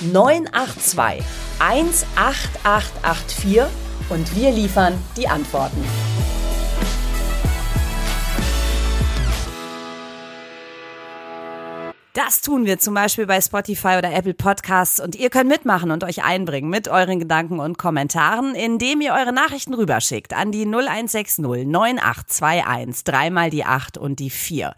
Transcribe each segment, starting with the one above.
982 18884 und wir liefern die Antworten. Das tun wir zum Beispiel bei Spotify oder Apple Podcasts und ihr könnt mitmachen und euch einbringen mit euren Gedanken und Kommentaren, indem ihr eure Nachrichten rüberschickt an die 0160 9821, dreimal die 8 und die 4.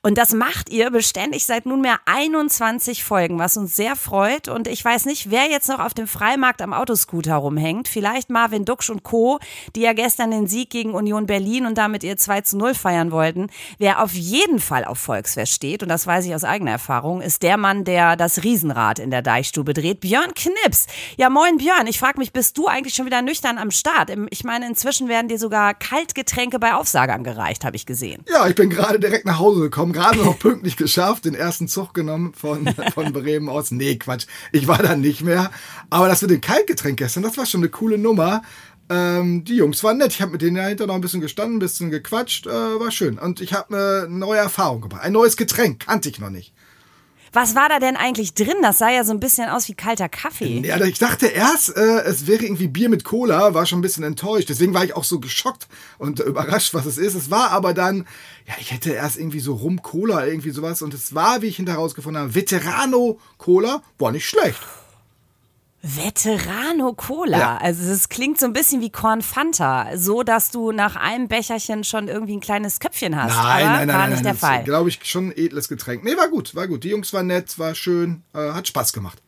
Und das macht ihr beständig seit nunmehr 21 Folgen, was uns sehr freut. Und ich weiß nicht, wer jetzt noch auf dem Freimarkt am Autoscooter rumhängt. Vielleicht Marvin Duksch und Co., die ja gestern den Sieg gegen Union Berlin und damit ihr 2 zu 0 feiern wollten. Wer auf jeden Fall auf Volksfest steht, und das weiß ich aus eigener Erfahrung, ist der Mann, der das Riesenrad in der Deichstube dreht, Björn Knips. Ja, moin Björn, ich frage mich, bist du eigentlich schon wieder nüchtern am Start? Ich meine, inzwischen werden dir sogar Kaltgetränke bei Aufsagern gereicht, habe ich gesehen. Ja, ich bin gerade direkt nach Hause gekommen, gerade noch pünktlich geschafft, den ersten Zug genommen von, von Bremen aus. Nee, Quatsch, ich war da nicht mehr. Aber das mit dem Kaltgetränk gestern, das war schon eine coole Nummer. Ähm, die Jungs waren nett. Ich habe mit denen dahinter noch ein bisschen gestanden, ein bisschen gequatscht. Äh, war schön. Und ich habe eine neue Erfahrung gemacht. Ein neues Getränk kannte ich noch nicht. Was war da denn eigentlich drin? Das sah ja so ein bisschen aus wie kalter Kaffee. Ja, ich dachte erst, äh, es wäre irgendwie Bier mit Cola, war schon ein bisschen enttäuscht. Deswegen war ich auch so geschockt und überrascht, was es ist. Es war aber dann, ja, ich hätte erst irgendwie so Rum-Cola, irgendwie sowas. Und es war, wie ich hinterher rausgefunden habe, Veterano-Cola. War nicht schlecht. Veterano Cola. Ja. Also es klingt so ein bisschen wie Corn Fanta, so dass du nach einem Becherchen schon irgendwie ein kleines Köpfchen hast. Nein, Aber nein, nein, war nein, nicht nein, der Fall. Glaube ich schon ein edles Getränk. Nee, war gut, war gut. Die Jungs waren nett, war schön, äh, hat Spaß gemacht.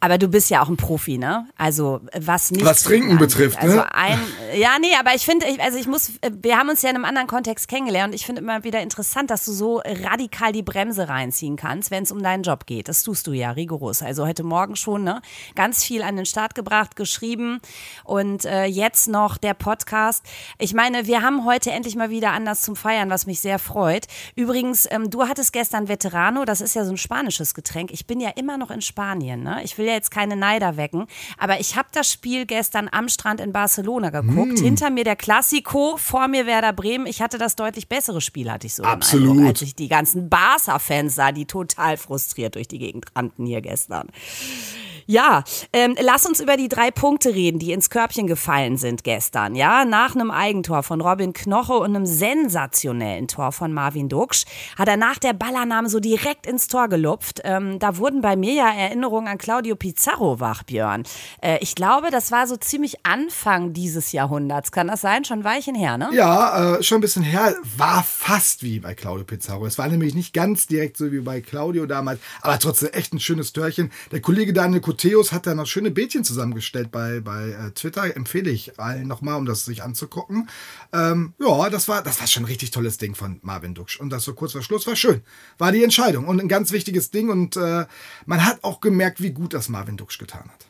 Aber du bist ja auch ein Profi, ne? Also was nicht. Was Trinken angeht. betrifft, also ne? Ein, ja, nee, aber ich finde, also ich muss, wir haben uns ja in einem anderen Kontext kennengelernt und ich finde immer wieder interessant, dass du so radikal die Bremse reinziehen kannst, wenn es um deinen Job geht. Das tust du ja rigoros. Also heute Morgen schon, ne? Ganz viel an den Start gebracht, geschrieben und äh, jetzt noch der Podcast. Ich meine, wir haben heute endlich mal wieder anders zum Feiern, was mich sehr freut. Übrigens, ähm, du hattest gestern Veterano, das ist ja so ein spanisches Getränk. Ich bin ja immer noch in Spanien, ne? Ich will ja jetzt keine Neider wecken, aber ich habe das Spiel gestern am Strand in Barcelona geguckt. Mm. Hinter mir der Classico, vor mir Werder Bremen. Ich hatte das deutlich bessere Spiel, hatte ich so Absolut. Eindruck, als ich die ganzen Barca-Fans sah, die total frustriert durch die Gegend rannten hier gestern. Ja, ähm, lass uns über die drei Punkte reden, die ins Körbchen gefallen sind gestern. Ja, nach einem Eigentor von Robin Knoche und einem sensationellen Tor von Marvin Duksch hat er nach der Ballannahme so direkt ins Tor gelupft. Ähm, da wurden bei mir ja Erinnerungen an Claudio Pizarro wach, Björn. Äh, ich glaube, das war so ziemlich Anfang dieses Jahrhunderts. Kann das sein? Schon ein Weilchen her, ne? Ja, äh, schon ein bisschen her. War fast wie bei Claudio Pizarro. Es war nämlich nicht ganz direkt so wie bei Claudio damals, aber trotzdem echt ein schönes Törchen. Der Kollege Daniel Koteus hat da noch schöne Bildchen zusammengestellt bei, bei äh, Twitter. Empfehle ich allen nochmal, um das sich anzugucken. Ähm, ja, das war, das war schon ein richtig tolles Ding von Marvin Duksch. Und das so kurz vor Schluss war schön. War die Entscheidung und ein ganz wichtiges Ding. Und äh, man hat auch gemerkt, wie gut das Marvin Duksch getan hat.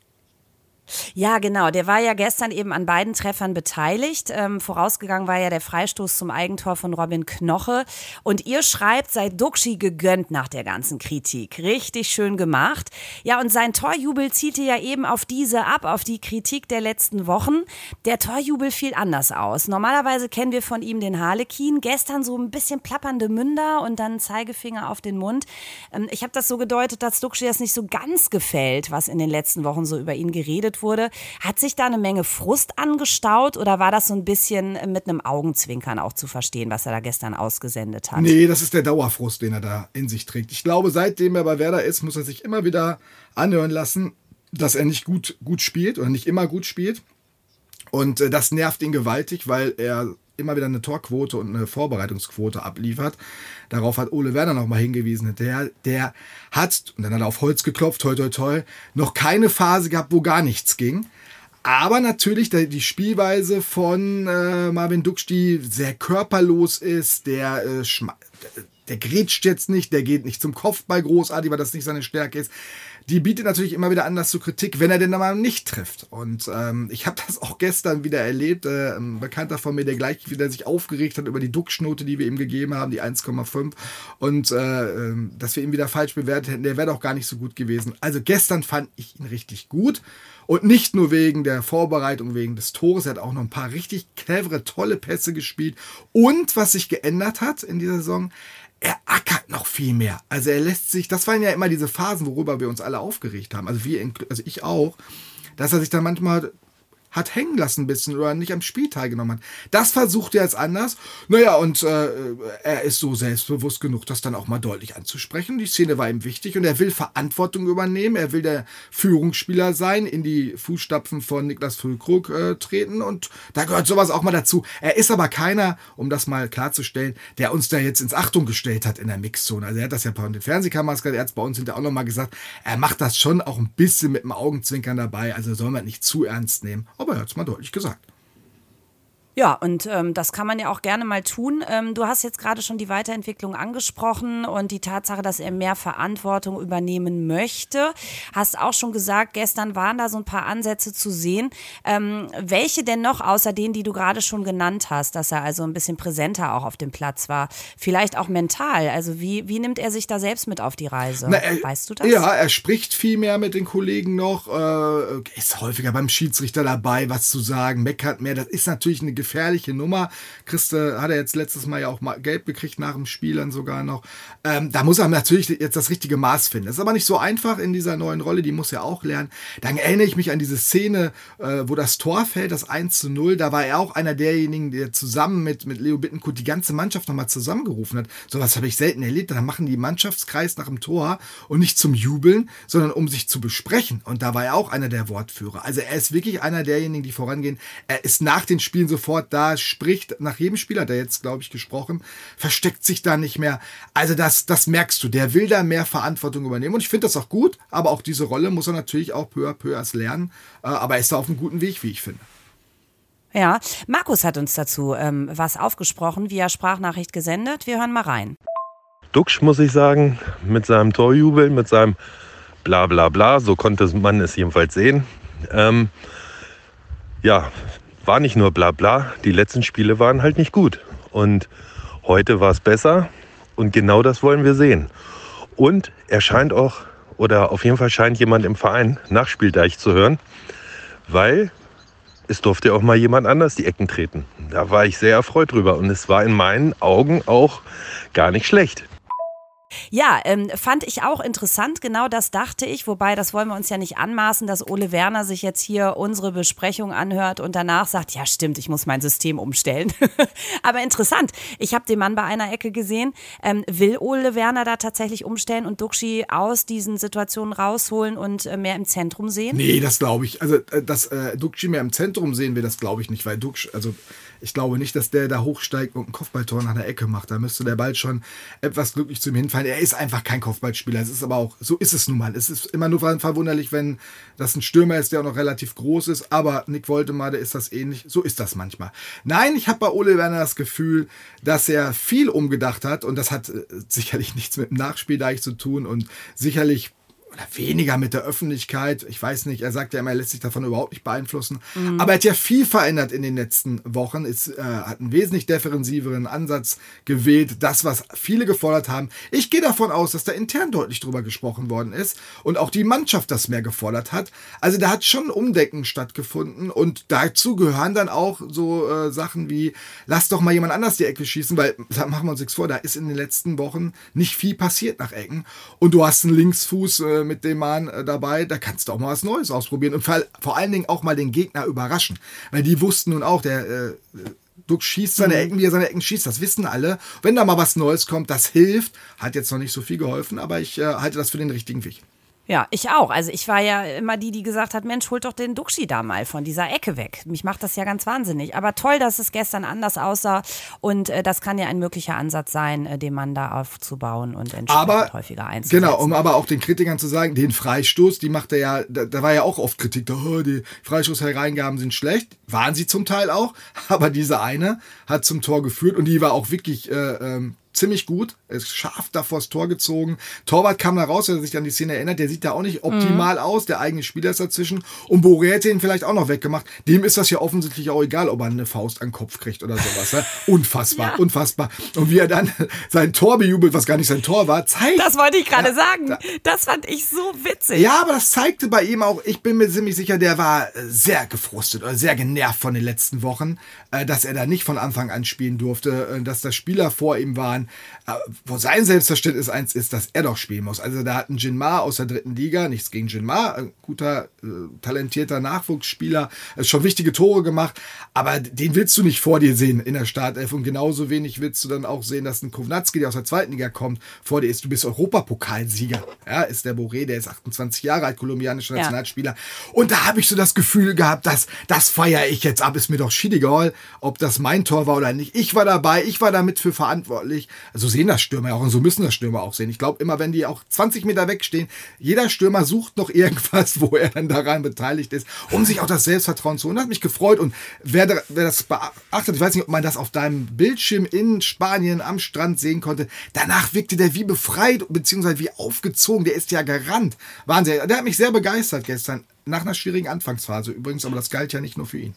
Ja, genau. Der war ja gestern eben an beiden Treffern beteiligt. Ähm, vorausgegangen war ja der Freistoß zum Eigentor von Robin Knoche. Und ihr schreibt, sei Duxi gegönnt nach der ganzen Kritik. Richtig schön gemacht. Ja, und sein Torjubel zielte ja eben auf diese ab, auf die Kritik der letzten Wochen. Der Torjubel fiel anders aus. Normalerweise kennen wir von ihm den Harlekin. Gestern so ein bisschen plappernde Münder und dann Zeigefinger auf den Mund. Ähm, ich habe das so gedeutet, dass Duxi das nicht so ganz gefällt, was in den letzten Wochen so über ihn geredet geredet wurde. Hat sich da eine Menge Frust angestaut oder war das so ein bisschen mit einem Augenzwinkern auch zu verstehen, was er da gestern ausgesendet hat? Nee, das ist der Dauerfrust, den er da in sich trägt. Ich glaube, seitdem er bei Werder ist, muss er sich immer wieder anhören lassen, dass er nicht gut, gut spielt oder nicht immer gut spielt. Und äh, das nervt ihn gewaltig, weil er immer wieder eine Torquote und eine Vorbereitungsquote abliefert. Darauf hat Ole Werner nochmal hingewiesen. Der, der hat, und dann hat er auf Holz geklopft, toi toi toi, noch keine Phase gehabt, wo gar nichts ging. Aber natürlich die Spielweise von äh, Marvin Duksch, die sehr körperlos ist, der, äh, der grätscht jetzt nicht, der geht nicht zum Kopfball großartig, weil das nicht seine Stärke ist. Die bietet natürlich immer wieder Anlass zur Kritik, wenn er denn mal nicht trifft. Und ähm, ich habe das auch gestern wieder erlebt. Äh, ein Bekannter von mir, der gleich wieder sich aufgeregt hat über die Duxchnote, die wir ihm gegeben haben, die 1,5. Und äh, ähm, dass wir ihn wieder falsch bewertet hätten, der wäre doch gar nicht so gut gewesen. Also gestern fand ich ihn richtig gut. Und nicht nur wegen der Vorbereitung, wegen des Tores. Er hat auch noch ein paar richtig clevere, tolle Pässe gespielt. Und was sich geändert hat in dieser Saison, er ackert noch viel mehr. Also er lässt sich, das waren ja immer diese Phasen, worüber wir uns alle aufgeregt haben. Also wir, also ich auch, dass er sich dann manchmal hat hängen lassen ein bisschen oder nicht am Spiel teilgenommen hat. Das versucht er jetzt anders. Naja, und äh, er ist so selbstbewusst genug, das dann auch mal deutlich anzusprechen. Die Szene war ihm wichtig und er will Verantwortung übernehmen. Er will der Führungsspieler sein, in die Fußstapfen von Niklas Füllkrug äh, treten und da gehört sowas auch mal dazu. Er ist aber keiner, um das mal klarzustellen, der uns da jetzt ins Achtung gestellt hat in der Mixzone. Also er hat das ja bei den Fernsehkameras gesagt, er hat es bei uns hinterher auch nochmal gesagt, er macht das schon auch ein bisschen mit dem Augenzwinkern dabei, also soll man nicht zu ernst nehmen aber er hat es mal deutlich gesagt. Ja, und ähm, das kann man ja auch gerne mal tun. Ähm, du hast jetzt gerade schon die Weiterentwicklung angesprochen und die Tatsache, dass er mehr Verantwortung übernehmen möchte. Hast auch schon gesagt, gestern waren da so ein paar Ansätze zu sehen. Ähm, welche denn noch, außer denen, die du gerade schon genannt hast, dass er also ein bisschen präsenter auch auf dem Platz war? Vielleicht auch mental. Also wie, wie nimmt er sich da selbst mit auf die Reise? Na, er, weißt du das? Ja, er spricht viel mehr mit den Kollegen noch, äh, ist häufiger beim Schiedsrichter dabei, was zu sagen, meckert mehr. Das ist natürlich eine gefährliche Nummer. Christe hat er jetzt letztes Mal ja auch mal gelb gekriegt nach dem Spiel dann sogar noch. Ähm, da muss er natürlich jetzt das richtige Maß finden. Das ist aber nicht so einfach in dieser neuen Rolle, die muss er auch lernen. Dann erinnere ich mich an diese Szene, äh, wo das Tor fällt, das 1 zu 0. Da war er auch einer derjenigen, der zusammen mit, mit Leo Bittenkurt die ganze Mannschaft nochmal zusammengerufen hat. Sowas habe ich selten erlebt. Da machen die Mannschaftskreis nach dem Tor und nicht zum Jubeln, sondern um sich zu besprechen. Und da war er auch einer der Wortführer. Also er ist wirklich einer derjenigen, die vorangehen. Er ist nach den Spielen sofort sofort da, spricht nach jedem Spiel, hat er jetzt, glaube ich, gesprochen, versteckt sich da nicht mehr. Also das, das merkst du, der will da mehr Verantwortung übernehmen und ich finde das auch gut, aber auch diese Rolle muss er natürlich auch peu à peu erst lernen, äh, aber er ist da auf einem guten Weg, wie ich finde. Ja, Markus hat uns dazu ähm, was aufgesprochen, via Sprachnachricht gesendet. Wir hören mal rein. Duxch, muss ich sagen, mit seinem Torjubel, mit seinem bla bla bla, so konnte man es jedenfalls sehen. Ähm, ja, war nicht nur bla bla, die letzten Spiele waren halt nicht gut. Und heute war es besser und genau das wollen wir sehen. Und er scheint auch, oder auf jeden Fall scheint jemand im Verein Nachspieldeich zu hören, weil es durfte auch mal jemand anders die Ecken treten. Da war ich sehr erfreut drüber und es war in meinen Augen auch gar nicht schlecht. Ja, ähm, fand ich auch interessant. Genau das dachte ich. Wobei, das wollen wir uns ja nicht anmaßen, dass Ole Werner sich jetzt hier unsere Besprechung anhört und danach sagt, ja stimmt, ich muss mein System umstellen. Aber interessant. Ich habe den Mann bei einer Ecke gesehen. Ähm, will Ole Werner da tatsächlich umstellen und Duxi aus diesen Situationen rausholen und äh, mehr im Zentrum sehen? Nee, das glaube ich. Also, äh, dass äh, Duxi mehr im Zentrum sehen will, das glaube ich nicht, weil Duxi, also ich glaube nicht, dass der da hochsteigt und ein Kopfballtor nach der Ecke macht. Da müsste der Ball schon etwas glücklich zu ihm hinfallen. Er ist einfach kein Kopfballspieler. Es ist aber auch, so ist es nun mal. Es ist immer nur verwunderlich, wenn das ein Stürmer ist, der auch noch relativ groß ist. Aber Nick Woltemade ist das ähnlich. So ist das manchmal. Nein, ich habe bei Ole Werner das Gefühl, dass er viel umgedacht hat und das hat äh, sicherlich nichts mit dem Nachspiel da zu tun und sicherlich oder weniger mit der Öffentlichkeit. Ich weiß nicht, er sagt ja immer, er lässt sich davon überhaupt nicht beeinflussen. Mhm. Aber er hat ja viel verändert in den letzten Wochen. Es äh, hat einen wesentlich defensiveren Ansatz gewählt. Das, was viele gefordert haben. Ich gehe davon aus, dass da intern deutlich drüber gesprochen worden ist und auch die Mannschaft das mehr gefordert hat. Also da hat schon Umdecken stattgefunden und dazu gehören dann auch so äh, Sachen wie, lass doch mal jemand anders die Ecke schießen, weil, da machen wir uns nichts vor, da ist in den letzten Wochen nicht viel passiert nach Ecken. Und du hast einen Linksfuß äh, mit dem Mann äh, dabei, da kannst du auch mal was Neues ausprobieren und vor, vor allen Dingen auch mal den Gegner überraschen. Weil die wussten nun auch, der äh, Duck schießt seine mhm. Ecken, wie er seine Ecken schießt, das wissen alle. Wenn da mal was Neues kommt, das hilft. Hat jetzt noch nicht so viel geholfen, aber ich äh, halte das für den richtigen Weg. Ja, ich auch. Also ich war ja immer die, die gesagt hat, Mensch, holt doch den Duxi da mal von dieser Ecke weg. Mich macht das ja ganz wahnsinnig. Aber toll, dass es gestern anders aussah. Und äh, das kann ja ein möglicher Ansatz sein, äh, den Mann da aufzubauen und entsprechend aber, häufiger einzusetzen. Genau, um aber auch den Kritikern zu sagen, den Freistoß, die macht er ja, da, da war ja auch oft Kritik, oh, die Freistoßhereingaben sind schlecht. Waren sie zum Teil auch. Aber diese eine hat zum Tor geführt und die war auch wirklich... Äh, ähm, ziemlich gut, ist scharf da vors Tor gezogen. Torwart kam da raus, wenn er sich an die Szene erinnert, der sieht da auch nicht optimal mhm. aus, der eigene Spieler ist dazwischen. Und Boré hätte ihn vielleicht auch noch weggemacht. Dem ist das ja offensichtlich auch egal, ob er eine Faust an den Kopf kriegt oder sowas. Ne? Unfassbar, ja. unfassbar. Und wie er dann sein Tor bejubelt, was gar nicht sein Tor war, zeigt. Das wollte ich gerade ja, sagen. Das fand ich so witzig. Ja, aber das zeigte bei ihm auch, ich bin mir ziemlich sicher, der war sehr gefrustet oder sehr genervt von den letzten Wochen, äh, dass er da nicht von Anfang an spielen durfte, äh, dass da Spieler vor ihm waren, äh, wo sein Selbstverständnis eins ist, dass er doch spielen muss. Also da hat ein Jinma aus der dritten Liga, nichts gegen Jinma, ein guter, talentierter Nachwuchsspieler, schon wichtige Tore gemacht, aber den willst du nicht vor dir sehen in der Startelf und genauso wenig willst du dann auch sehen, dass ein Kovnatski, der aus der zweiten Liga kommt, vor dir ist. Du bist Europapokalsieger, ja, ist der Boré, der ist 28 Jahre alt, kolumbianischer Nationalspieler. Ja. Und da habe ich so das Gefühl gehabt, dass das feiere ich jetzt ab, ist mir doch schiedegal, ob das mein Tor war oder nicht. Ich war dabei, ich war damit für verantwortlich. So sehen das Stürmer auch und so müssen das Stürmer auch sehen. Ich glaube immer, wenn die auch 20 Meter wegstehen, jeder Stürmer sucht noch irgendwas, wo er dann daran beteiligt ist, um sich auch das Selbstvertrauen zu holen. Das hat mich gefreut und wer, wer das beachtet, ich weiß nicht, ob man das auf deinem Bildschirm in Spanien am Strand sehen konnte, danach wirkte der wie befreit, beziehungsweise wie aufgezogen, der ist ja gerannt. Wahnsinn, der hat mich sehr begeistert gestern, nach einer schwierigen Anfangsphase übrigens, aber das galt ja nicht nur für ihn.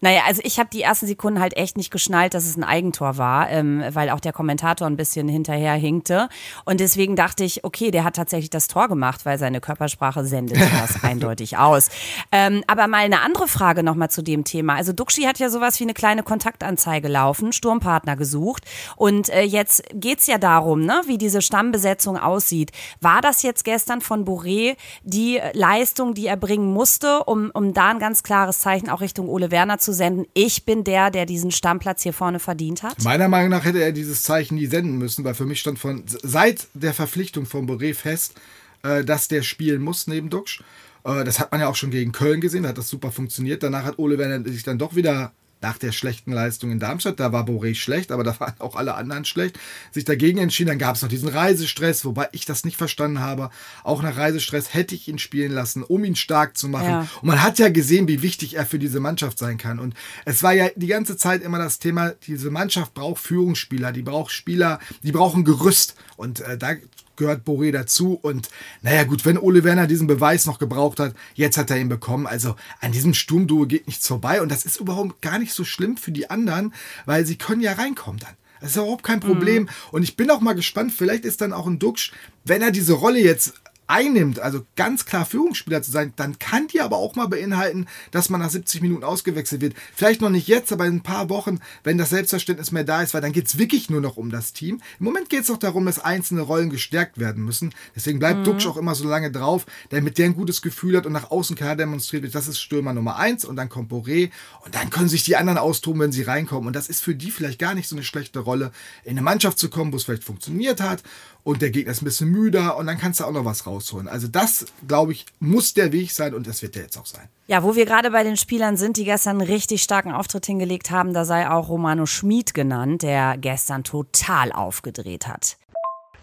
Naja, also ich habe die ersten Sekunden halt echt nicht geschnallt, dass es ein Eigentor war, ähm, weil auch der Kommentator ein bisschen hinterher hinkte. Und deswegen dachte ich, okay, der hat tatsächlich das Tor gemacht, weil seine Körpersprache sendet das eindeutig aus. Ähm, aber mal eine andere Frage nochmal zu dem Thema. Also Duxi hat ja sowas wie eine kleine Kontaktanzeige laufen, Sturmpartner gesucht. Und äh, jetzt geht's ja darum, ne, wie diese Stammbesetzung aussieht. War das jetzt gestern von Boré die Leistung, die er bringen musste, um, um da ein ganz klares Zeichen auch Richtung Ole Werner zu zu senden, ich bin der, der diesen Stammplatz hier vorne verdient hat? Meiner Meinung nach hätte er dieses Zeichen nie senden müssen, weil für mich stand von seit der Verpflichtung von Boré fest, äh, dass der spielen muss neben Duxch. Äh, das hat man ja auch schon gegen Köln gesehen, da hat das super funktioniert. Danach hat Ole Werner sich dann doch wieder nach der schlechten Leistung in Darmstadt, da war Boré schlecht, aber da waren auch alle anderen schlecht, sich dagegen entschieden. Dann gab es noch diesen Reisestress, wobei ich das nicht verstanden habe. Auch nach Reisestress hätte ich ihn spielen lassen, um ihn stark zu machen. Ja. Und man hat ja gesehen, wie wichtig er für diese Mannschaft sein kann. Und es war ja die ganze Zeit immer das Thema, diese Mannschaft braucht Führungsspieler, die braucht Spieler, die brauchen Gerüst. Und äh, da gehört Boré dazu. Und naja, gut, wenn Ole Werner diesen Beweis noch gebraucht hat, jetzt hat er ihn bekommen. Also an diesem Sturmduo geht nichts vorbei. Und das ist überhaupt gar nicht so schlimm für die anderen, weil sie können ja reinkommen dann. Das ist überhaupt kein Problem. Mhm. Und ich bin auch mal gespannt, vielleicht ist dann auch ein Duxch, wenn er diese Rolle jetzt einnimmt, also ganz klar Führungsspieler zu sein, dann kann die aber auch mal beinhalten, dass man nach 70 Minuten ausgewechselt wird. Vielleicht noch nicht jetzt, aber in ein paar Wochen, wenn das Selbstverständnis mehr da ist, weil dann geht es wirklich nur noch um das Team. Im Moment geht es doch darum, dass einzelne Rollen gestärkt werden müssen. Deswegen bleibt mhm. Duxch auch immer so lange drauf, damit der ein gutes Gefühl hat und nach außen klar demonstriert wird, das ist Stürmer Nummer eins und dann kommt Boré und dann können sich die anderen austoben, wenn sie reinkommen. Und das ist für die vielleicht gar nicht so eine schlechte Rolle, in eine Mannschaft zu kommen, wo es vielleicht funktioniert hat und der Gegner ist ein bisschen müder und dann kannst du auch noch was rausholen. Also das, glaube ich, muss der Weg sein und das wird der jetzt auch sein. Ja, wo wir gerade bei den Spielern sind, die gestern einen richtig starken Auftritt hingelegt haben, da sei auch Romano Schmid genannt, der gestern total aufgedreht hat.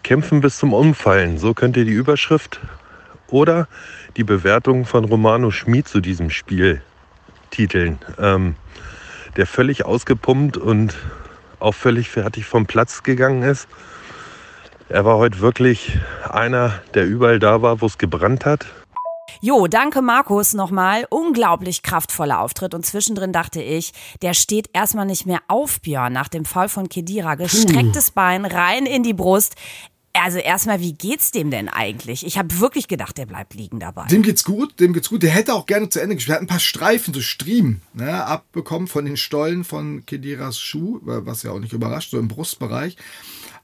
Kämpfen bis zum Umfallen, so könnte die Überschrift oder die Bewertung von Romano Schmid zu diesem Spiel titeln. Ähm, der völlig ausgepumpt und auch völlig fertig vom Platz gegangen ist er war heute wirklich einer, der überall da war, wo es gebrannt hat. Jo, danke Markus nochmal. Unglaublich kraftvoller Auftritt. Und zwischendrin dachte ich, der steht erstmal nicht mehr auf, Björn, nach dem Fall von Kedira. Gestrecktes Bein, rein in die Brust. Also erstmal, wie geht's dem denn eigentlich? Ich habe wirklich gedacht, der bleibt liegen dabei. Dem geht's gut, dem geht's gut. Der hätte auch gerne zu Ende gespielt. Er hat ein paar Streifen, so Striemen, ne, abbekommen von den Stollen von Kediras Schuh, was ja auch nicht überrascht, so im Brustbereich.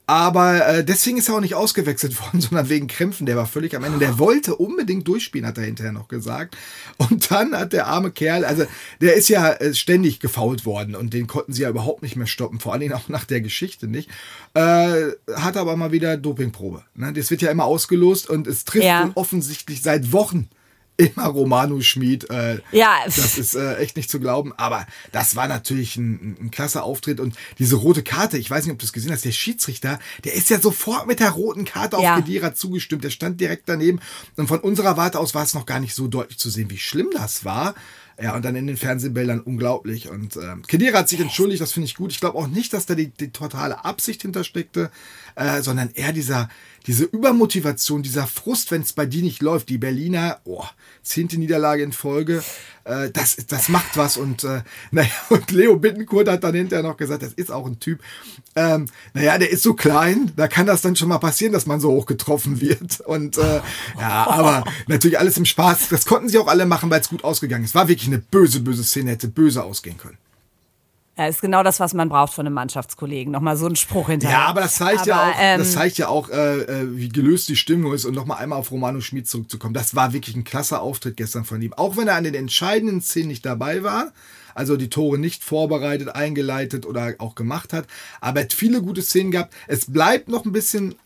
Aber äh, deswegen ist er auch nicht ausgewechselt worden, sondern wegen Krämpfen. Der war völlig am Ende. Der wollte unbedingt durchspielen, hat er hinterher noch gesagt. Und dann hat der arme Kerl, also der ist ja äh, ständig gefault worden und den konnten sie ja überhaupt nicht mehr stoppen, vor allem auch nach der Geschichte nicht. Äh, hat aber mal wieder Dopingprobe. Ne? Das wird ja immer ausgelost und es trifft ja. ihn offensichtlich seit Wochen immer Romano Schmid. Äh, ja. Das ist äh, echt nicht zu glauben. Aber das war natürlich ein, ein klasse Auftritt. Und diese rote Karte, ich weiß nicht, ob du es gesehen hast, der Schiedsrichter, der ist ja sofort mit der roten Karte ja. auf Kedira zugestimmt. Der stand direkt daneben. Und von unserer Warte aus war es noch gar nicht so deutlich zu sehen, wie schlimm das war. Ja, und dann in den Fernsehbildern unglaublich. Und äh, Kedira hat sich entschuldigt, das finde ich gut. Ich glaube auch nicht, dass da die, die totale Absicht hintersteckte, äh, sondern eher dieser, diese Übermotivation, dieser Frust, wenn es bei dir nicht läuft. Die Berliner, oh, zehnte Niederlage in Folge, äh, das, das macht was. Und äh, naja, und Leo Bittenkurt hat dann hinterher noch gesagt, das ist auch ein Typ. Ähm, naja, der ist so klein, da kann das dann schon mal passieren, dass man so hoch getroffen wird. Und äh, ja, aber natürlich alles im Spaß. Das konnten sie auch alle machen, weil es gut ausgegangen ist. War wirklich eine böse, böse Szene, hätte böse ausgehen können. Ja, ist genau das, was man braucht von einem Mannschaftskollegen. Nochmal so ein Spruch hinterher. Ja, aber das zeigt aber, ja auch, ähm, das zeigt ja auch, äh, äh, wie gelöst die Stimmung ist und nochmal einmal auf Romano Schmid zurückzukommen. Das war wirklich ein klasse Auftritt gestern von ihm. Auch wenn er an den entscheidenden Szenen nicht dabei war, also die Tore nicht vorbereitet, eingeleitet oder auch gemacht hat, aber er hat viele gute Szenen gehabt. Es bleibt noch ein bisschen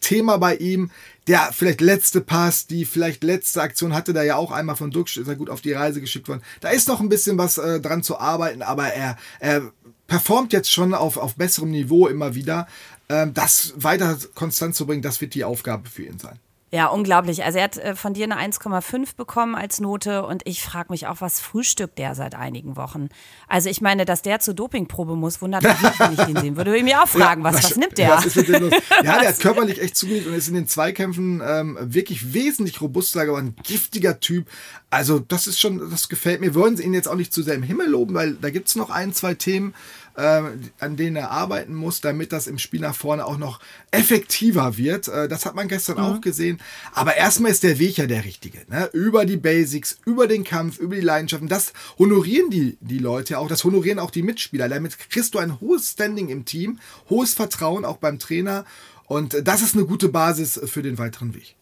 Thema bei ihm. Der vielleicht letzte Pass, die vielleicht letzte Aktion hatte da ja auch einmal von Duxch, ist er gut auf die Reise geschickt worden. Da ist noch ein bisschen was äh, dran zu arbeiten, aber er, er performt jetzt schon auf, auf besserem Niveau immer wieder. Ähm, das weiter konstant zu bringen, das wird die Aufgabe für ihn sein. Ja, unglaublich. Also er hat äh, von dir eine 1,5 bekommen als Note und ich frage mich auch, was frühstückt der seit einigen Wochen? Also ich meine, dass der zur Dopingprobe muss, wundert mich nicht, wenn ich den sehen würde. Würde ich mir auch fragen, was, ja, was, was nimmt der? Was ja, der hat körperlich echt zugelegt und ist in den Zweikämpfen ähm, wirklich wesentlich robuster geworden. Giftiger Typ. Also das ist schon, das gefällt mir. Wir wollen ihn jetzt auch nicht zu sehr im Himmel loben, weil da gibt es noch ein, zwei Themen, äh, an denen er arbeiten muss, damit das im Spiel nach vorne auch noch effektiver wird. Äh, das hat man gestern mhm. auch gesehen. Aber erstmal ist der Weg ja der richtige. Ne? Über die Basics, über den Kampf, über die Leidenschaften. Das honorieren die, die Leute auch. Das honorieren auch die Mitspieler. Damit kriegst du ein hohes Standing im Team, hohes Vertrauen auch beim Trainer. Und das ist eine gute Basis für den weiteren Weg.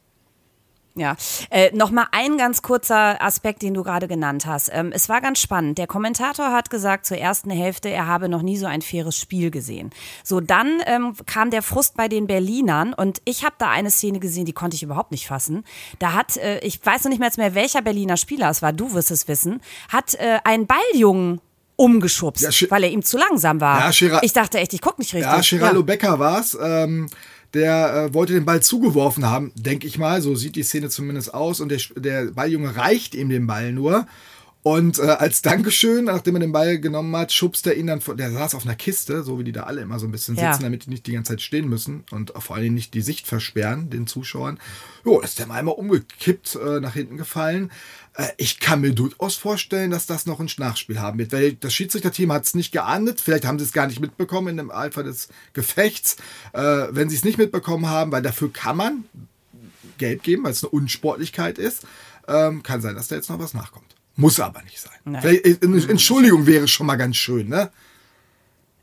Ja, äh, nochmal ein ganz kurzer Aspekt, den du gerade genannt hast. Ähm, es war ganz spannend. Der Kommentator hat gesagt zur ersten Hälfte, er habe noch nie so ein faires Spiel gesehen. So, dann ähm, kam der Frust bei den Berlinern und ich habe da eine Szene gesehen, die konnte ich überhaupt nicht fassen. Da hat, äh, ich weiß noch nicht mehr, mehr welcher Berliner Spieler es war, du wirst es wissen, hat äh, ein Balljungen umgeschubst, ja, weil er ihm zu langsam war. Ja, ich dachte echt, ich guck nicht richtig. Ja, Geraldo ja. Becker war's. Ähm der äh, wollte den Ball zugeworfen haben, denke ich mal. So sieht die Szene zumindest aus. Und der, der Balljunge reicht ihm den Ball nur. Und äh, als Dankeschön, nachdem er den Ball genommen hat, schubst er ihn dann von, der saß auf einer Kiste, so wie die da alle immer so ein bisschen sitzen, ja. damit die nicht die ganze Zeit stehen müssen und vor allem nicht die Sicht versperren, den Zuschauern. Jo, ist der mal einmal umgekippt, äh, nach hinten gefallen. Äh, ich kann mir durchaus vorstellen, dass das noch ein Nachspiel haben wird, weil das Schiedsrichterteam hat es nicht geahndet. Vielleicht haben sie es gar nicht mitbekommen in dem Alpha des Gefechts. Äh, wenn sie es nicht mitbekommen haben, weil dafür kann man Gelb geben, weil es eine Unsportlichkeit ist, ähm, kann sein, dass da jetzt noch was nachkommt. Muss aber nicht sein. Nein. Äh, Entschuldigung wäre schon mal ganz schön, ne?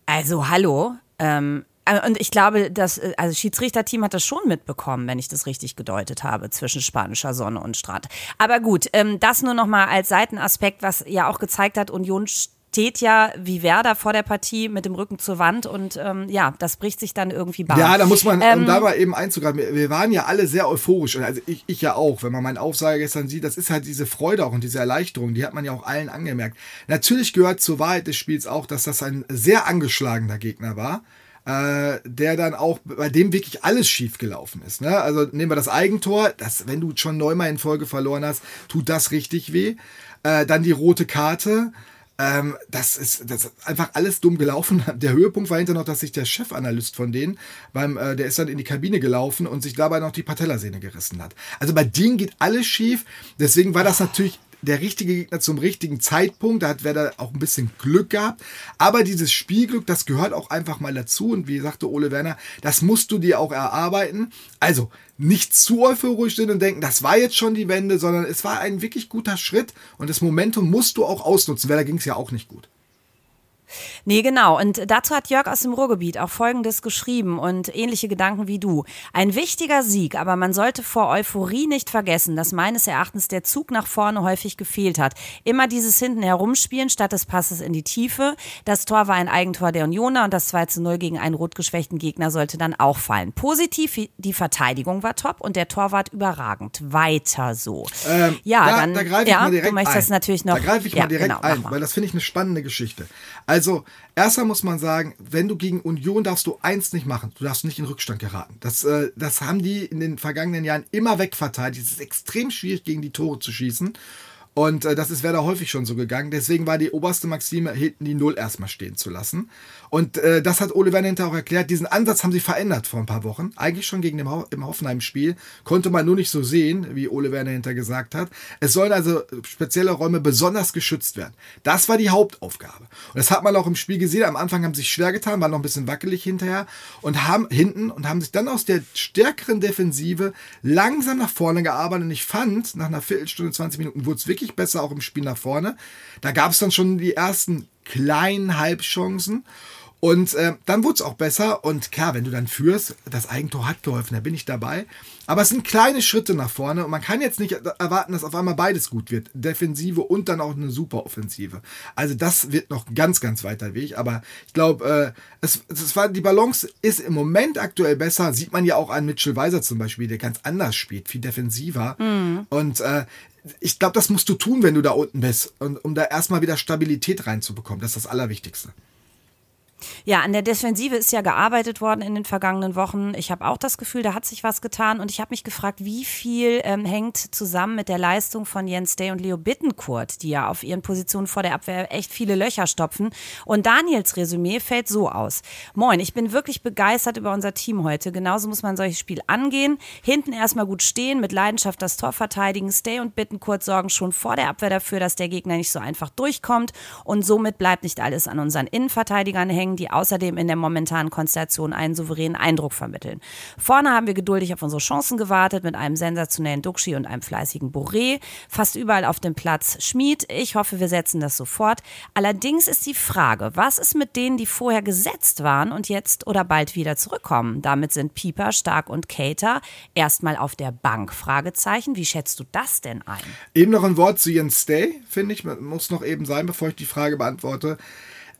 Also, hallo. Ähm, äh, und ich glaube, das äh, also Schiedsrichterteam hat das schon mitbekommen, wenn ich das richtig gedeutet habe, zwischen spanischer Sonne und Strand. Aber gut, ähm, das nur noch mal als Seitenaspekt, was ja auch gezeigt hat, Union steht ja wie Werder vor der Partie mit dem Rücken zur Wand und ähm, ja, das bricht sich dann irgendwie Bahn. Ja, da muss man, ähm, um da mal eben einzugreifen, wir waren ja alle sehr euphorisch, also ich, ich ja auch, wenn man meinen Aufsager gestern sieht, das ist halt diese Freude auch und diese Erleichterung, die hat man ja auch allen angemerkt. Natürlich gehört zur Wahrheit des Spiels auch, dass das ein sehr angeschlagener Gegner war. Äh, der dann auch, bei dem wirklich alles schief gelaufen ist. Ne? Also nehmen wir das Eigentor, das, wenn du schon neunmal in Folge verloren hast, tut das richtig weh. Äh, dann die rote Karte, ähm, das, ist, das ist einfach alles dumm gelaufen. Der Höhepunkt war hinterher noch, dass sich der Chefanalyst von denen, beim, äh, der ist dann in die Kabine gelaufen und sich dabei noch die Patellasehne gerissen hat. Also bei denen geht alles schief. Deswegen war das natürlich der richtige Gegner zum richtigen Zeitpunkt. Da hat Werder auch ein bisschen Glück gehabt. Aber dieses Spielglück, das gehört auch einfach mal dazu. Und wie sagte Ole Werner, das musst du dir auch erarbeiten. Also nicht zu euphorisch sind und denken, das war jetzt schon die Wende, sondern es war ein wirklich guter Schritt. Und das Momentum musst du auch ausnutzen. Werder ging es ja auch nicht gut. Nee, genau. Und dazu hat Jörg aus dem Ruhrgebiet auch Folgendes geschrieben und ähnliche Gedanken wie du. Ein wichtiger Sieg, aber man sollte vor Euphorie nicht vergessen, dass meines Erachtens der Zug nach vorne häufig gefehlt hat. Immer dieses hinten herumspielen statt des Passes in die Tiefe. Das Tor war ein Eigentor der Unioner und das 2 zu 0 gegen einen rotgeschwächten Gegner sollte dann auch fallen. Positiv, die Verteidigung war top und der Torwart überragend. Weiter so. Ähm, ja, da, dann, da greife ich ja, mal direkt du möchtest ein. Das natürlich noch, da greife ich ja, mal direkt genau, ein, weil das finde ich eine spannende Geschichte. Also also, erstmal muss man sagen, wenn du gegen Union darfst du eins nicht machen. Du darfst nicht in Rückstand geraten. Das, äh, das haben die in den vergangenen Jahren immer wegverteilt. Es ist extrem schwierig, gegen die Tore zu schießen. Und äh, das ist Werder häufig schon so gegangen. Deswegen war die oberste Maxime, hinten die Null erstmal stehen zu lassen. Und äh, das hat Ole Werner hinterher auch erklärt. Diesen Ansatz haben sie verändert vor ein paar Wochen. Eigentlich schon gegen dem Ho im Hoffenheim-Spiel. Konnte man nur nicht so sehen, wie Ole Werner hinterher gesagt hat. Es sollen also spezielle Räume besonders geschützt werden. Das war die Hauptaufgabe. Und das hat man auch im Spiel gesehen. Am Anfang haben sie sich schwer getan, waren noch ein bisschen wackelig hinterher und haben hinten und haben sich dann aus der stärkeren Defensive langsam nach vorne gearbeitet. Und ich fand, nach einer Viertelstunde, 20 Minuten wurde es wirklich besser, auch im Spiel nach vorne. Da gab es dann schon die ersten kleinen Halbchancen. Und äh, dann wurde es auch besser. Und klar, wenn du dann führst, das Eigentor hat geholfen, da bin ich dabei. Aber es sind kleine Schritte nach vorne und man kann jetzt nicht erwarten, dass auf einmal beides gut wird. Defensive und dann auch eine super Offensive. Also das wird noch ganz, ganz weiter Weg. Aber ich glaube, äh, es, es war, die Balance ist im Moment aktuell besser. Sieht man ja auch an Mitchell Weiser zum Beispiel, der ganz anders spielt, viel defensiver. Mhm. Und äh, ich glaube, das musst du tun, wenn du da unten bist, und, um da erstmal wieder Stabilität reinzubekommen. Das ist das Allerwichtigste. Ja, an der Defensive ist ja gearbeitet worden in den vergangenen Wochen. Ich habe auch das Gefühl, da hat sich was getan und ich habe mich gefragt, wie viel ähm, hängt zusammen mit der Leistung von Jens Day und Leo Bittenkurt, die ja auf ihren Positionen vor der Abwehr echt viele Löcher stopfen. Und Daniels Resümee fällt so aus. Moin, ich bin wirklich begeistert über unser Team heute. Genauso muss man solches Spiel angehen. Hinten erstmal gut stehen, mit Leidenschaft das Tor verteidigen. Stay und Bittenkurt sorgen schon vor der Abwehr dafür, dass der Gegner nicht so einfach durchkommt und somit bleibt nicht alles an unseren Innenverteidigern hängen die außerdem in der momentanen Konstellation einen souveränen Eindruck vermitteln. Vorne haben wir geduldig auf unsere Chancen gewartet mit einem sensationellen Duxi und einem fleißigen Boré. Fast überall auf dem Platz Schmied. Ich hoffe, wir setzen das sofort. Allerdings ist die Frage, was ist mit denen, die vorher gesetzt waren und jetzt oder bald wieder zurückkommen? Damit sind Pieper, Stark und Cater erstmal auf der Bank. Fragezeichen. Wie schätzt du das denn ein? Eben noch ein Wort zu Jens Stay, finde ich, muss noch eben sein, bevor ich die Frage beantworte.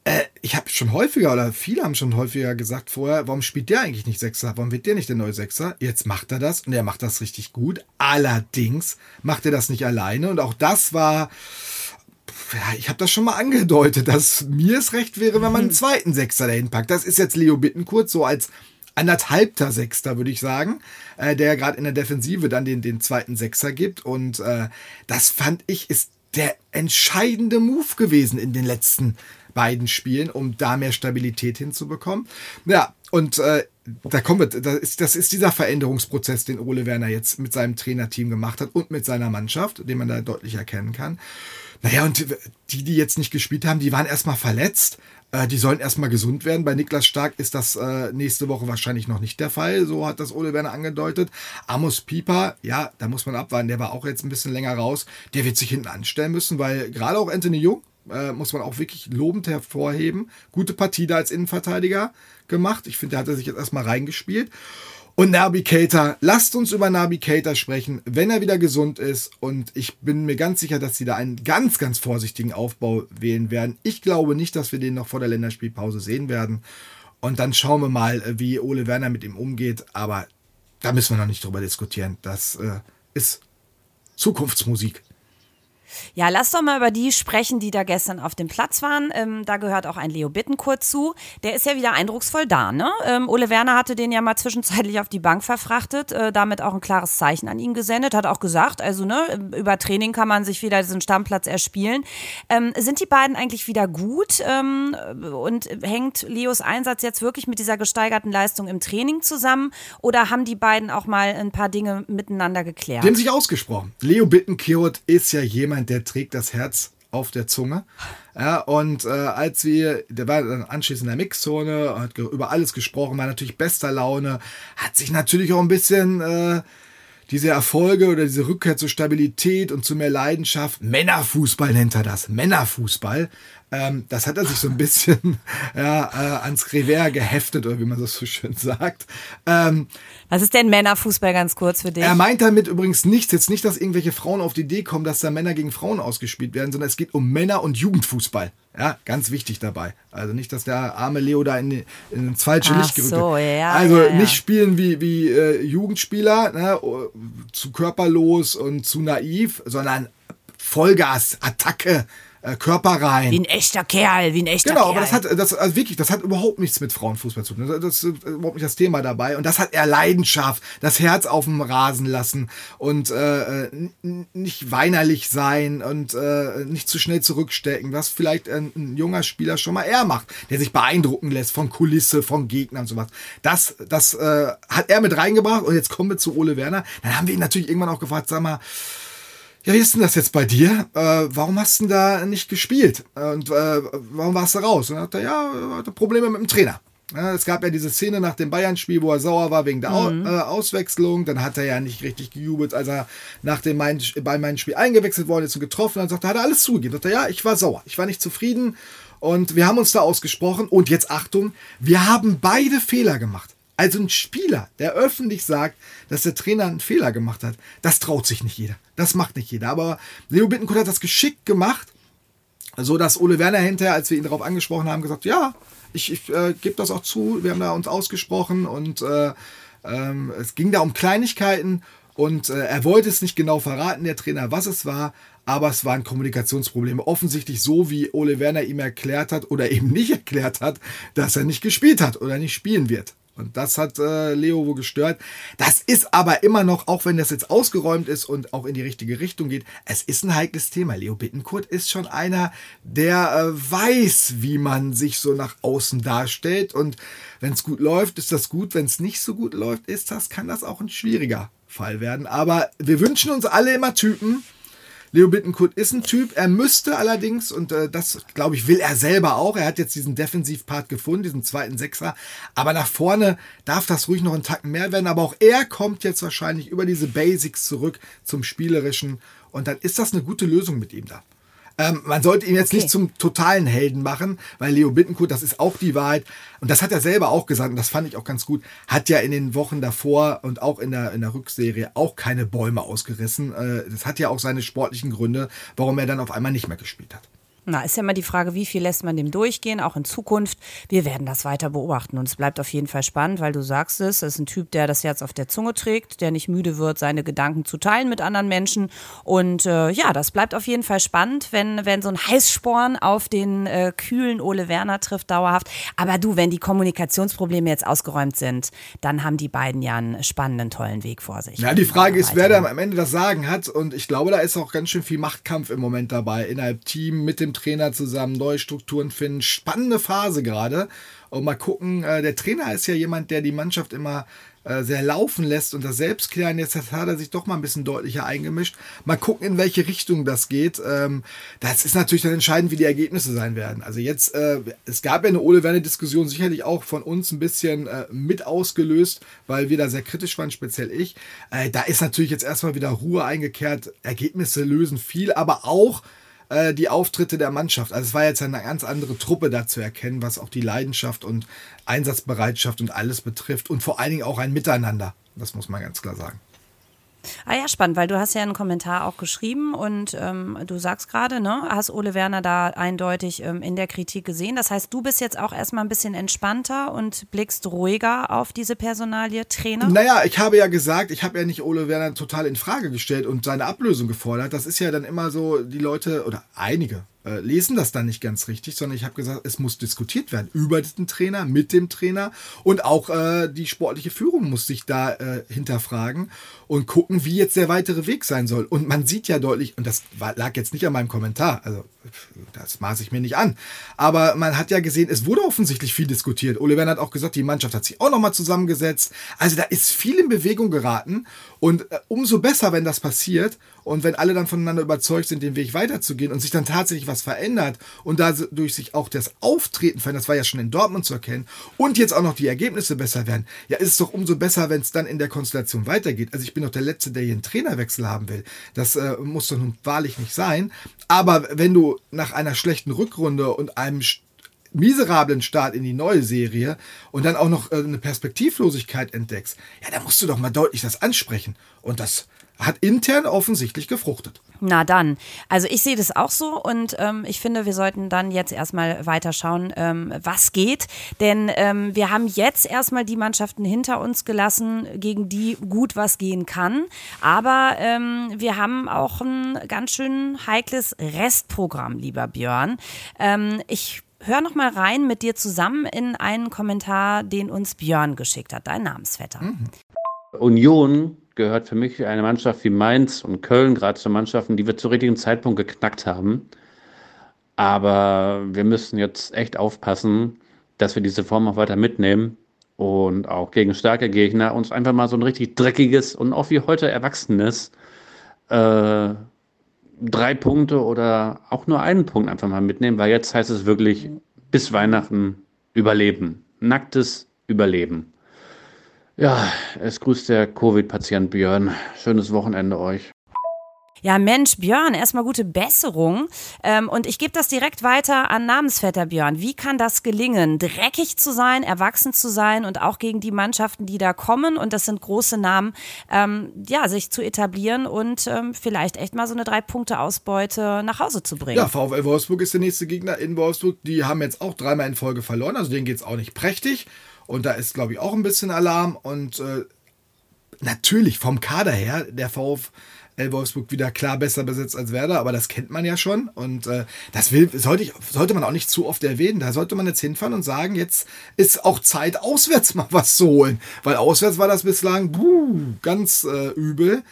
Äh, ich habe schon häufiger oder viele haben schon häufiger gesagt vorher, warum spielt der eigentlich nicht Sechser? Warum wird der nicht der neue Sechser? Jetzt macht er das und er macht das richtig gut. Allerdings macht er das nicht alleine und auch das war ja, ich habe das schon mal angedeutet, dass mir es recht wäre, wenn man einen zweiten Sechser dahin packt. Das ist jetzt Leo Bittenkurt so als anderthalbter Sechster, würde ich sagen, äh, der gerade in der Defensive dann den, den zweiten Sechser gibt. Und äh, das fand ich ist der entscheidende Move gewesen in den letzten beiden Spielen, um da mehr Stabilität hinzubekommen. Ja, und äh, da kommen wir, das ist, das ist dieser Veränderungsprozess, den Ole Werner jetzt mit seinem Trainerteam gemacht hat und mit seiner Mannschaft, den man da deutlich erkennen kann. Naja, und die, die jetzt nicht gespielt haben, die waren erstmal verletzt. Äh, die sollen erstmal gesund werden. Bei Niklas Stark ist das äh, nächste Woche wahrscheinlich noch nicht der Fall. So hat das Ole Werner angedeutet. Amos Pieper, ja, da muss man abwarten. Der war auch jetzt ein bisschen länger raus. Der wird sich hinten anstellen müssen, weil gerade auch Anthony Jung, äh, muss man auch wirklich lobend hervorheben. Gute Partie da als Innenverteidiger gemacht. Ich finde, der hat er sich jetzt erstmal reingespielt. Und Nabi Keita, lasst uns über Nabi Keita sprechen, wenn er wieder gesund ist. Und ich bin mir ganz sicher, dass sie da einen ganz, ganz vorsichtigen Aufbau wählen werden. Ich glaube nicht, dass wir den noch vor der Länderspielpause sehen werden. Und dann schauen wir mal, wie Ole Werner mit ihm umgeht. Aber da müssen wir noch nicht drüber diskutieren. Das äh, ist Zukunftsmusik. Ja, lass doch mal über die sprechen, die da gestern auf dem Platz waren. Ähm, da gehört auch ein Leo Bittenkurt zu. Der ist ja wieder eindrucksvoll da, ne? Ähm, Ole Werner hatte den ja mal zwischenzeitlich auf die Bank verfrachtet, äh, damit auch ein klares Zeichen an ihn gesendet, hat auch gesagt, also ne, über Training kann man sich wieder diesen Stammplatz erspielen. Ähm, sind die beiden eigentlich wieder gut ähm, und hängt Leos Einsatz jetzt wirklich mit dieser gesteigerten Leistung im Training zusammen oder haben die beiden auch mal ein paar Dinge miteinander geklärt? Die haben sich ausgesprochen. Leo Bittenkurt ist ja jemand, der trägt das Herz auf der Zunge. Ja, und äh, als wir, der war dann anschließend in der Mixzone, hat über alles gesprochen, war natürlich bester Laune, hat sich natürlich auch ein bisschen äh, diese Erfolge oder diese Rückkehr zur Stabilität und zu mehr Leidenschaft, Männerfußball nennt er das, Männerfußball, ähm, das hat er sich so ein bisschen ja, äh, ans Revers geheftet, oder wie man das so schön sagt. Ähm, Was ist denn Männerfußball ganz kurz für dich? Er meint damit übrigens nichts, jetzt nicht, dass irgendwelche Frauen auf die Idee kommen, dass da Männer gegen Frauen ausgespielt werden, sondern es geht um Männer- und Jugendfußball. Ja, ganz wichtig dabei. Also nicht, dass der arme Leo da in, in ins falsche Licht gerückt so, ja, Also ja, ja. nicht spielen wie, wie äh, Jugendspieler, ne, zu körperlos und zu naiv, sondern Vollgas, Attacke, äh, Körper rein. Wie ein echter Kerl, wie ein echter Genau, Kerl. aber das hat, das, also wirklich, das hat überhaupt nichts mit Frauenfußball zu tun. Das, das ist überhaupt nicht das Thema dabei. Und das hat er Leidenschaft, das Herz auf dem Rasen lassen und äh, nicht weinerlich sein und äh, nicht zu schnell zurückstecken, was vielleicht ein, ein junger Spieler schon mal eher macht, der sich beeindrucken lässt von Kulisse, von Gegnern und sowas. Das, das äh, hat er mit reingebracht und jetzt kommen wir zu Ole Werner. Dann haben wir ihn natürlich irgendwann auch gefragt, sag mal, ja, wie ist denn das jetzt bei dir? Äh, warum hast du denn da nicht gespielt? Und äh, warum warst du raus? Und dann hat er, ja, hatte Probleme mit dem Trainer. Ja, es gab ja diese Szene nach dem Bayern-Spiel, wo er sauer war wegen der Au äh, Auswechslung. Dann hat er ja nicht richtig gejubelt, als er nach dem Main bei meinem Spiel eingewechselt worden ist und getroffen. Dann sagt er, hat er alles zugegeben. Sagt er, ja, ich war sauer. Ich war nicht zufrieden. Und wir haben uns da ausgesprochen. Und jetzt Achtung, wir haben beide Fehler gemacht. Also ein Spieler, der öffentlich sagt, dass der Trainer einen Fehler gemacht hat, das traut sich nicht jeder. Das macht nicht jeder. Aber Leo Bittencourt hat das geschickt gemacht, so dass Ole Werner hinterher, als wir ihn darauf angesprochen haben, gesagt, ja, ich, ich äh, gebe das auch zu, wir haben da uns ausgesprochen und äh, ähm, es ging da um Kleinigkeiten und äh, er wollte es nicht genau verraten, der Trainer, was es war, aber es waren Kommunikationsprobleme. Offensichtlich so, wie Ole Werner ihm erklärt hat oder eben nicht erklärt hat, dass er nicht gespielt hat oder nicht spielen wird. Und das hat äh, Leo wohl gestört. Das ist aber immer noch, auch wenn das jetzt ausgeräumt ist und auch in die richtige Richtung geht, es ist ein heikles Thema. Leo Bittenkurt ist schon einer, der äh, weiß, wie man sich so nach außen darstellt. Und wenn es gut läuft, ist das gut. Wenn es nicht so gut läuft, ist das, kann das auch ein schwieriger Fall werden. Aber wir wünschen uns alle immer Typen, Leo Bittenkurt ist ein Typ. Er müsste allerdings, und äh, das glaube ich, will er selber auch. Er hat jetzt diesen Defensivpart gefunden, diesen zweiten Sechser. Aber nach vorne darf das ruhig noch einen Tacken mehr werden. Aber auch er kommt jetzt wahrscheinlich über diese Basics zurück zum Spielerischen. Und dann ist das eine gute Lösung mit ihm da. Ähm, man sollte ihn jetzt Okay. nicht zum totalen Helden machen, weil Leo Bittenkurt, das ist auch die Wahrheit. Und das hat er selber auch gesagt, und das fand ich auch ganz gut, hat ja in den Wochen davor und auch in der, in der Rückserie auch keine Bäume ausgerissen. Äh, das hat ja auch seine sportlichen Gründe, warum er dann auf einmal nicht mehr gespielt hat. Na, ist ja immer die Frage, wie viel lässt man dem durchgehen, auch in Zukunft. Wir werden das weiter beobachten und es bleibt auf jeden Fall spannend, weil du sagst es, das ist ein Typ, der das Herz auf der Zunge trägt, der nicht müde wird, seine Gedanken zu teilen mit anderen Menschen. Und äh, ja, das bleibt auf jeden Fall spannend, wenn, wenn so ein Heißsporn auf den äh, kühlen Ole Werner trifft, dauerhaft. Aber du, wenn die Kommunikationsprobleme jetzt ausgeräumt sind, dann haben die beiden ja einen spannenden, tollen Weg vor sich. Ja, die Frage ist, wer da am Ende das Sagen hat. Und ich glaube, da ist auch ganz schön viel Machtkampf im Moment dabei. Innerhalb Team, mit dem Trainer zusammen, neue Strukturen finden. Spannende Phase gerade. Und mal gucken, äh, der Trainer ist ja jemand, der die Mannschaft immer äh, sehr laufen lässt und das selbst klären. Jetzt hat er sich doch mal ein bisschen deutlicher eingemischt. Mal gucken, in welche Richtung das geht. Ähm, das ist natürlich dann entscheidend, wie die Ergebnisse sein werden. Also jetzt, äh, es gab ja eine Ole Werner-Diskussion, sicherlich auch von uns ein bisschen mit ausgelöst, weil wir da sehr kritisch waren, speziell ich. Da ist natürlich jetzt erstmal wieder Ruhe eingekehrt. Ergebnisse lösen viel, aber auch äh, die Auftritte der Mannschaft. Also es war jetzt eine ganz andere Truppe da zu erkennen, was auch die Leidenschaft und Einsatzbereitschaft und alles betrifft und vor allen Dingen auch ein Miteinander. Das muss man ganz klar sagen. Ah ja, spannend, weil du hast ja einen Kommentar auch geschrieben und ähm, du sagst gerade, ne, hast Ole Werner da eindeutig ähm, in der Kritik gesehen. Das heißt, du bist jetzt auch erstmal ein bisschen entspannter und blickst ruhiger auf diese Personalie Trainer. Naja, ich habe ja gesagt, ich habe ja nicht Ole Werner total in Frage gestellt und seine Ablösung gefordert. Das ist ja dann immer so, die Leute oder einige äh, lesen das dann nicht ganz richtig, sondern ich habe gesagt, es muss diskutiert werden über den Trainer, mit dem Trainer und auch äh, die sportliche Führung muss sich da äh, hinterfragen und gucken, wie jetzt der weitere Weg sein soll. Und man sieht ja deutlich, und das war, lag jetzt nicht an meinem Kommentar, also das maße ich mir nicht an, aber man hat ja gesehen, es wurde offensichtlich viel diskutiert. Ole Werner hat auch gesagt, die Mannschaft hat sich auch nochmal zusammengesetzt. Also da ist viel in Bewegung geraten und äh, umso besser, wenn das passiert und wenn alle dann voneinander überzeugt sind, den Weg weiterzugehen und sich dann tatsächlich was verändert und dadurch sich auch das Auftreten verändert, das war ja schon in Dortmund zu erkennen und jetzt auch noch die Ergebnisse besser werden, ja, ist es doch umso besser, wenn es dann in der Konstellation weitergeht. Also ich bin doch der Letzte, der hier einen Trainerwechsel haben will. Das äh, muss doch nun wahrlich nicht sein. Aber wenn du nach einer schlechten Rückrunde und einem miserablen Start in die neue Serie und dann auch noch äh, eine Perspektivlosigkeit entdeckst, ja, da musst du doch mal deutlich das ansprechen. Und das hat intern offensichtlich gefruchtet. Na dann. Also ich sehe das auch so und ähm, ich finde, wir sollten dann jetzt erstmal weiter schauen, ähm, was geht. Denn ähm, wir haben jetzt erstmal die Mannschaften hinter uns gelassen, gegen die gut was gehen kann. Aber ähm, wir haben auch ein ganz schön heikles Restprogramm, lieber Björn. Ähm, ich hör noch mal rein mit dir zusammen in einen Kommentar, den uns Björn geschickt hat, dein Namensvetter. Mhm. Union gehört für mich eine Mannschaft wie Mainz und Köln gerade zu Mannschaften, die wir zu richtigen Zeitpunkt geknackt haben. Aber wir müssen jetzt echt aufpassen, dass wir diese Form auch weiter mitnehmen und auch gegen starke Gegner uns einfach mal so ein richtig dreckiges und auch wie heute erwachsenes äh, drei Punkte oder auch nur einen Punkt einfach mal mitnehmen, weil jetzt heißt es wirklich bis Weihnachten überleben. Nacktes Überleben. Ja, es grüßt der Covid-Patient Björn. Schönes Wochenende euch. Ja, Mensch, Björn, erstmal gute Besserung. Ähm, und ich gebe das direkt weiter an Namensvetter Björn. Wie kann das gelingen, dreckig zu sein, erwachsen zu sein und auch gegen die Mannschaften, die da kommen, und das sind große Namen, ähm, ja, sich zu etablieren und ähm, vielleicht echt mal so eine Drei-Punkte-Ausbeute nach Hause zu bringen? Ja, VfL Wolfsburg ist der nächste Gegner in Wolfsburg. Die haben jetzt auch dreimal in Folge verloren, also denen geht es auch nicht prächtig. Und da ist, glaube ich, auch ein bisschen Alarm. Und äh, natürlich vom Kader her, der VfL Wolfsburg wieder klar besser besetzt als Werder, aber das kennt man ja schon. Und äh, das will, sollte, ich, sollte man auch nicht zu oft erwähnen. Da sollte man jetzt hinfahren und sagen, jetzt ist auch Zeit, auswärts mal was zu holen. Weil auswärts war das bislang buh, ganz äh, übel.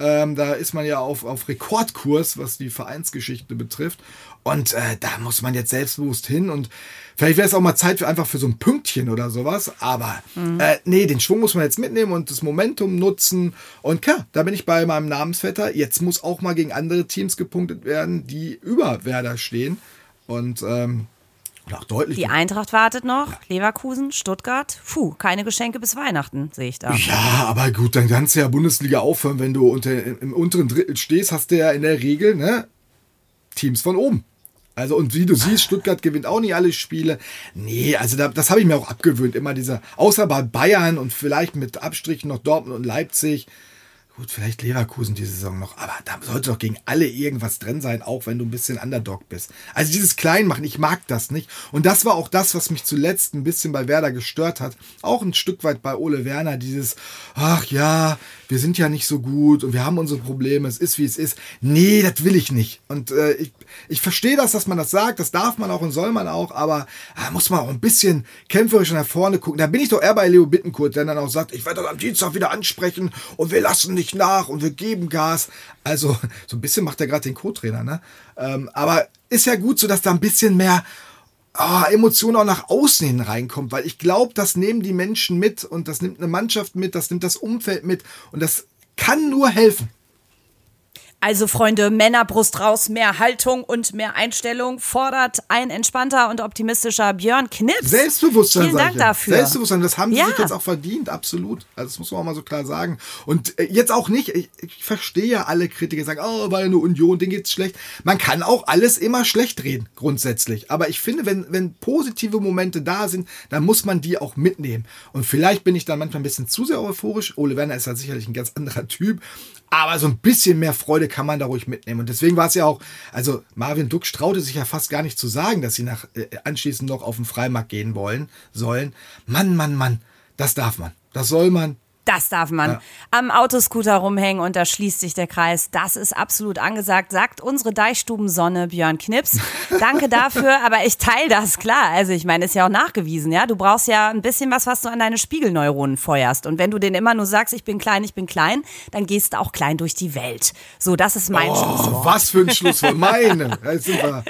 Ähm, da ist man ja auf, auf Rekordkurs, was die Vereinsgeschichte betrifft. Und äh, da muss man jetzt selbstbewusst hin und vielleicht wäre es auch mal Zeit für einfach für so ein Pünktchen oder sowas. Aber mhm. äh, nee, den Schwung muss man jetzt mitnehmen und das Momentum nutzen. Und klar, da bin ich bei meinem Namensvetter. Jetzt muss auch mal gegen andere Teams gepunktet werden, die über Werder stehen. Und ähm, auch deutlich. Die Eintracht wartet noch, ja. Leverkusen, Stuttgart. Puh, keine Geschenke bis Weihnachten, sehe ich da. Ja, aber gut, dann kannst du ja Bundesliga aufhören. Wenn du unter, im unteren Drittel stehst, hast du ja in der Regel ne, Teams von oben. Also, und wie du siehst, Stuttgart gewinnt auch nicht alle Spiele. Nee, also da, das habe ich mir auch abgewöhnt. Immer dieser, außer bei Bayern und vielleicht mit Abstrichen noch Dortmund und Leipzig. Gut, vielleicht Leverkusen diese Saison noch, aber da sollte doch gegen alle irgendwas drin sein, auch wenn du ein bisschen Underdog bist. Also dieses Kleinmachen, ich mag das nicht. Und das war auch das, was mich zuletzt ein bisschen bei Werder gestört hat. Auch ein Stück weit bei Ole Werner, dieses, ach ja, wir sind ja nicht so gut und wir haben unsere Probleme, es ist wie es ist. Nee, das will ich nicht. Und äh, ich, ich verstehe das, dass man das sagt, das darf man auch und soll man auch, aber da muss man auch ein bisschen kämpferisch nach vorne gucken. Da bin ich doch eher bei Leo Bittenkurt, der dann auch sagt, ich werde das am Dienstag wieder ansprechen und wir lassen nicht nicht nach und wir geben Gas. Also so ein bisschen macht er gerade den Co-Trainer, ne? Ähm, aber ist ja gut, so dass da ein bisschen mehr oh, Emotion auch nach außen hin reinkommt, weil ich glaube, das nehmen die Menschen mit und das nimmt eine Mannschaft mit, das nimmt das Umfeld mit und das kann nur helfen. Also Freunde, Männerbrust raus, mehr Haltung und mehr Einstellung fordert ein entspannter und optimistischer Björn Knips. Selbstbewusstsein. Vielen Dank dafür. Selbstbewusstsein, das haben sie ja. sich jetzt auch verdient, absolut. Also das muss man auch mal so klar sagen. Und äh, jetzt auch nicht, ich, ich verstehe ja alle Kritiker, sagen, oh, weil eine Union, denen geht's schlecht. Man kann auch alles immer schlecht reden, grundsätzlich. Aber ich finde, wenn, wenn positive Momente da sind, dann muss man die auch mitnehmen. Und vielleicht bin ich dann manchmal ein bisschen zu sehr euphorisch. Ole Werner ist ja sicherlich ein ganz anderer Typ. Aber so ein bisschen mehr Freude kann man da ruhig mitnehmen. Und deswegen war es ja auch, also Marvin Duck traute sich ja fast gar nicht zu sagen, dass sie nach, äh, anschließend noch auf den Freimarkt gehen wollen, sollen. Mann, Mann, Mann, das darf man. Das soll man. Das darf man. Ja. Am Autoscooter rumhängen und da schließt sich der Kreis. Das ist absolut angesagt, sagt unsere Deichstubensonne Björn Knips. Danke dafür, aber ich teile das, klar. Also ich meine, ist ja auch nachgewiesen, ja. Du brauchst ja ein bisschen was, was du an deine Spiegelneuronen feuerst. Und wenn du denen immer nur sagst, ich bin klein, ich bin klein, dann gehst du auch klein durch die Welt. So, das ist mein oh, Schlusswort. Was für ein Schlusswort. Meine.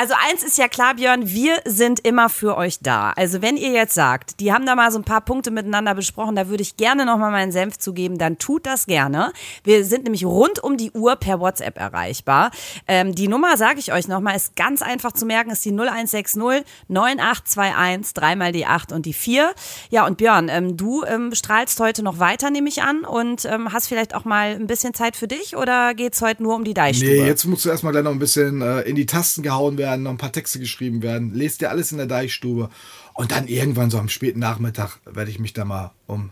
Also eins ist ja klar, Björn, wir sind immer für euch da. Also wenn ihr jetzt sagt, die haben da mal so ein paar Punkte miteinander besprochen, da würde ich gerne nochmal meinen Senf zugeben, dann tut das gerne. Wir sind nämlich rund um die Uhr per WhatsApp erreichbar. Ähm, die Nummer, sage ich euch nochmal, ist ganz einfach zu merken, ist die 0160 9821, dreimal die 8 und die 4. Ja, und Björn, ähm, du ähm, strahlst heute noch weiter, nehme ich an, und ähm, hast vielleicht auch mal ein bisschen Zeit für dich oder geht's heute nur um die Deichstube? Nee, jetzt musst du erstmal gleich noch ein bisschen äh, in die Tasten gehauen werden werden, noch ein paar Texte geschrieben werden. Lest dir alles in der Deichstube. Und dann irgendwann so am späten Nachmittag werde ich mich da mal um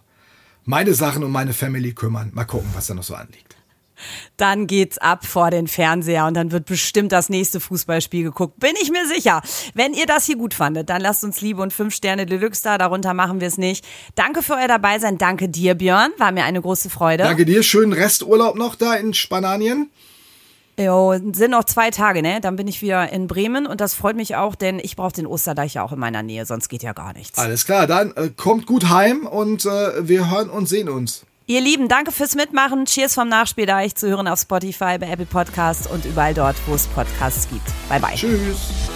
meine Sachen und meine Family kümmern. Mal gucken, was da noch so anliegt. Dann geht's ab vor den Fernseher und dann wird bestimmt das nächste Fußballspiel geguckt. Bin ich mir sicher. Wenn ihr das hier gut fandet, dann lasst uns Liebe und fünf Sterne Deluxe da. Darunter machen wir es nicht. Danke für euer Dabeisein. Danke dir, Björn. War mir eine große Freude. Danke dir. Schönen Resturlaub noch da in Spanien. Jo, sind noch zwei Tage, ne? Dann bin ich wieder in Bremen und das freut mich auch, denn ich brauche den Osterdeich ja auch in meiner Nähe, sonst geht ja gar nichts. Alles klar, dann äh, kommt gut heim und äh, wir hören und sehen uns. Ihr Lieben, danke fürs Mitmachen. Cheers vom Nachspieldeich zu hören auf Spotify, bei Apple Podcasts und überall dort, wo es Podcasts gibt. Bye bye. Tschüss.